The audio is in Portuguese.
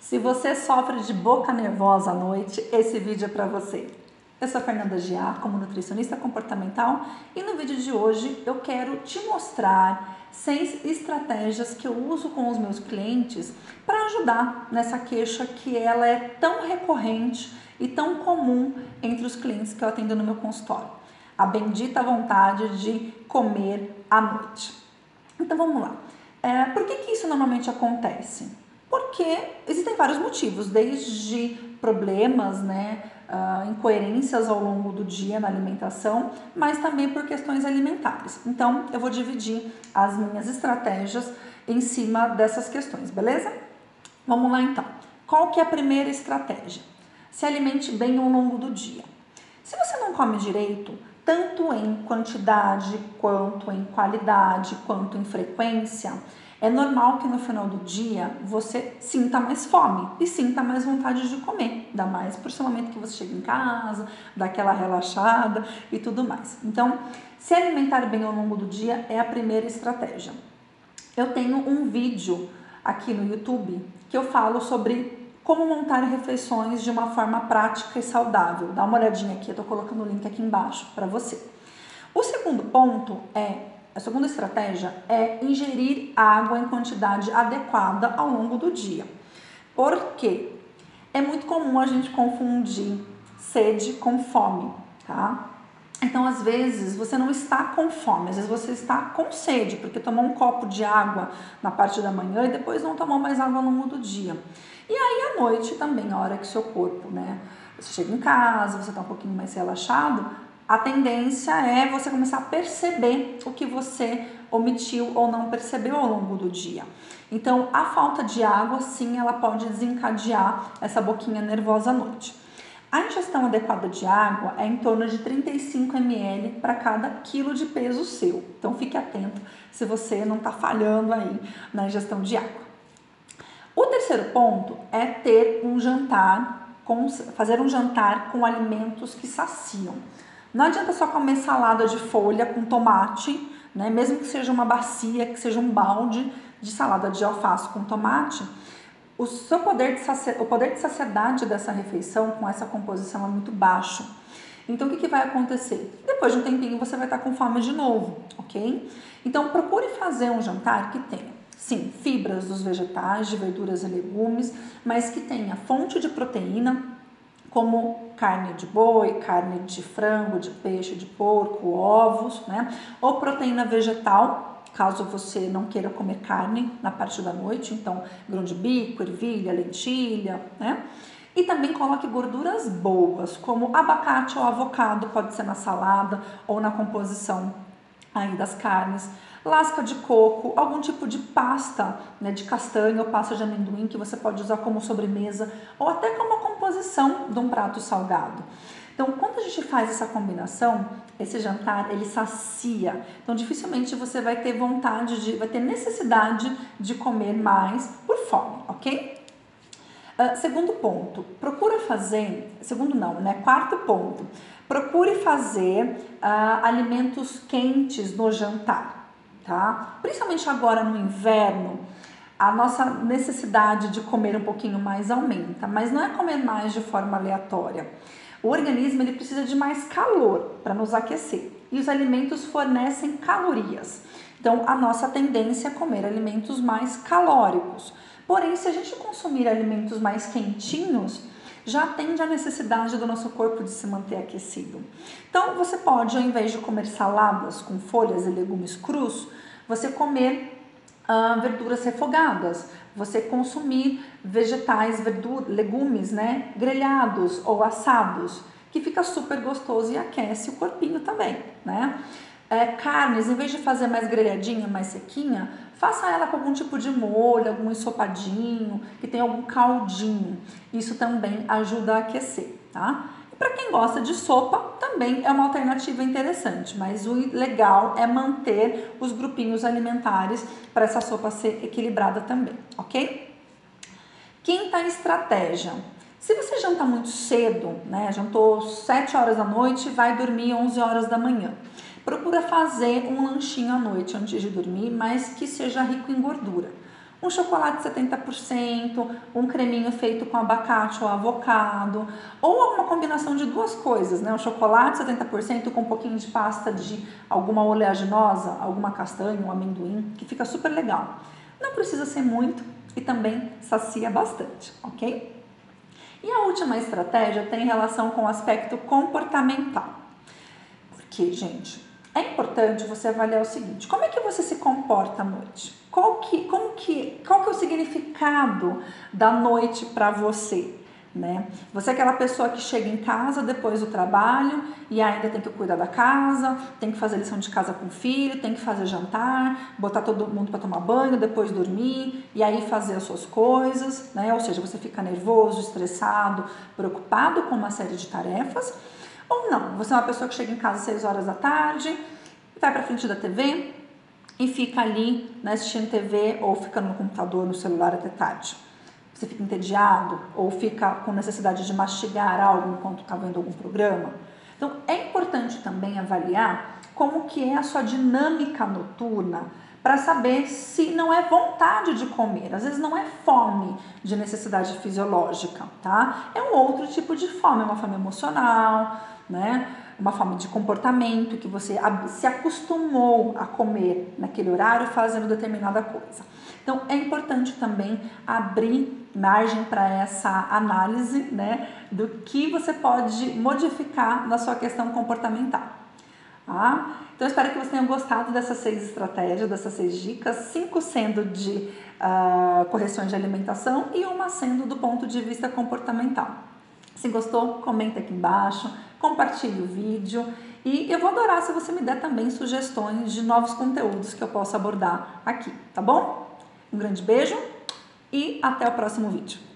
Se você sofre de boca nervosa à noite, esse vídeo é para você. Eu sou Fernanda Giar, como nutricionista comportamental, e no vídeo de hoje eu quero te mostrar seis estratégias que eu uso com os meus clientes para ajudar nessa queixa que ela é tão recorrente e tão comum entre os clientes que eu atendo no meu consultório. A bendita vontade de comer à noite. Então vamos lá. É, por que, que isso normalmente acontece? Porque existem vários motivos, desde problemas, né, uh, incoerências ao longo do dia na alimentação, mas também por questões alimentares. Então, eu vou dividir as minhas estratégias em cima dessas questões, beleza? Vamos lá então. Qual que é a primeira estratégia? Se alimente bem ao longo do dia. Se você não come direito, tanto em quantidade, quanto em qualidade, quanto em frequência, é normal que no final do dia você sinta mais fome e sinta mais vontade de comer, ainda mais por esse momento que você chega em casa, dá aquela relaxada e tudo mais. Então, se alimentar bem ao longo do dia é a primeira estratégia. Eu tenho um vídeo aqui no YouTube que eu falo sobre como montar refeições de uma forma prática e saudável. Dá uma olhadinha aqui, eu tô colocando o link aqui embaixo para você. O segundo ponto é a segunda estratégia é ingerir água em quantidade adequada ao longo do dia. Por quê? É muito comum a gente confundir sede com fome, tá? Então, às vezes, você não está com fome, às vezes você está com sede, porque tomou um copo de água na parte da manhã e depois não tomou mais água ao longo do dia. E aí, à noite também, a hora que seu corpo, né? Você chega em casa, você está um pouquinho mais relaxado, a tendência é você começar a perceber o que você omitiu ou não percebeu ao longo do dia. Então, a falta de água, sim, ela pode desencadear essa boquinha nervosa à noite. A ingestão adequada de água é em torno de 35 ml para cada quilo de peso seu. Então, fique atento se você não está falhando aí na ingestão de água. O terceiro ponto é ter um jantar, fazer um jantar com alimentos que saciam. Não adianta só comer salada de folha com tomate, né? Mesmo que seja uma bacia, que seja um balde de salada de alface com tomate, o seu poder de o poder de saciedade dessa refeição com essa composição é muito baixo. Então o que, que vai acontecer? Depois de um tempinho você vai estar com fome de novo, ok? Então procure fazer um jantar que tenha, sim, fibras dos vegetais, de verduras e legumes, mas que tenha fonte de proteína, como carne de boi, carne de frango, de peixe, de porco, ovos, né? Ou proteína vegetal, caso você não queira comer carne na parte da noite, então grão de bico, ervilha, lentilha, né? E também coloque gorduras boas, como abacate ou avocado, pode ser na salada ou na composição aí das carnes lasca de coco, algum tipo de pasta né, de castanha ou pasta de amendoim que você pode usar como sobremesa ou até como composição de um prato salgado. Então, quando a gente faz essa combinação, esse jantar ele sacia. Então, dificilmente você vai ter vontade de, vai ter necessidade de comer mais por fome, ok? Uh, segundo ponto, procura fazer, segundo não, né? Quarto ponto, procure fazer uh, alimentos quentes no jantar tá? Principalmente agora no inverno, a nossa necessidade de comer um pouquinho mais aumenta, mas não é comer mais de forma aleatória. O organismo ele precisa de mais calor para nos aquecer e os alimentos fornecem calorias. Então, a nossa tendência é comer alimentos mais calóricos. Porém, se a gente consumir alimentos mais quentinhos, já atende a necessidade do nosso corpo de se manter aquecido. Então, você pode, ao invés de comer saladas com folhas e legumes crus, você comer uh, verduras refogadas, você consumir vegetais, verduras, legumes, né, grelhados ou assados, que fica super gostoso e aquece o corpinho também, né? É, carnes, em vez de fazer mais grelhadinha, mais sequinha, faça ela com algum tipo de molho, algum ensopadinho, que tem algum caldinho. Isso também ajuda a aquecer, tá? E para quem gosta de sopa, também é uma alternativa interessante, mas o legal é manter os grupinhos alimentares para essa sopa ser equilibrada também, ok? Quinta estratégia. Se você janta muito cedo, né, jantou 7 horas da noite, vai dormir 11 horas da manhã. Procura fazer um lanchinho à noite antes de dormir, mas que seja rico em gordura. um chocolate 70%, um creminho feito com abacate ou avocado, ou alguma combinação de duas coisas, né? Um chocolate 70% com um pouquinho de pasta de alguma oleaginosa, alguma castanha, um amendoim, que fica super legal. Não precisa ser muito e também sacia bastante, ok? E a última estratégia tem relação com o aspecto comportamental. Porque, gente, é importante você avaliar o seguinte: como é que você se comporta à noite? Qual que, como que, qual que é o significado da noite para você? Né? Você é aquela pessoa que chega em casa depois do trabalho e ainda tem que cuidar da casa, tem que fazer lição de casa com o filho, tem que fazer jantar, botar todo mundo para tomar banho, depois dormir e aí fazer as suas coisas, né? Ou seja, você fica nervoso, estressado, preocupado com uma série de tarefas. Ou não, você é uma pessoa que chega em casa às 6 horas da tarde, vai para frente da TV e fica ali né, assistindo TV ou fica no computador, no celular até tarde. Você fica entediado ou fica com necessidade de mastigar algo enquanto está vendo algum programa. Então é importante também avaliar como que é a sua dinâmica noturna para saber se não é vontade de comer. Às vezes não é fome de necessidade fisiológica, tá? É um outro tipo de fome, uma fome emocional, né? Uma fome de comportamento que você se acostumou a comer naquele horário fazendo determinada coisa. Então é importante também abrir margem para essa análise, né, do que você pode modificar na sua questão comportamental. Tá? Então, espero que vocês tenham gostado dessas seis estratégias, dessas seis dicas, cinco sendo de uh, correções de alimentação e uma sendo do ponto de vista comportamental. Se gostou, comenta aqui embaixo, compartilhe o vídeo e eu vou adorar se você me der também sugestões de novos conteúdos que eu possa abordar aqui, tá bom? Um grande beijo e até o próximo vídeo.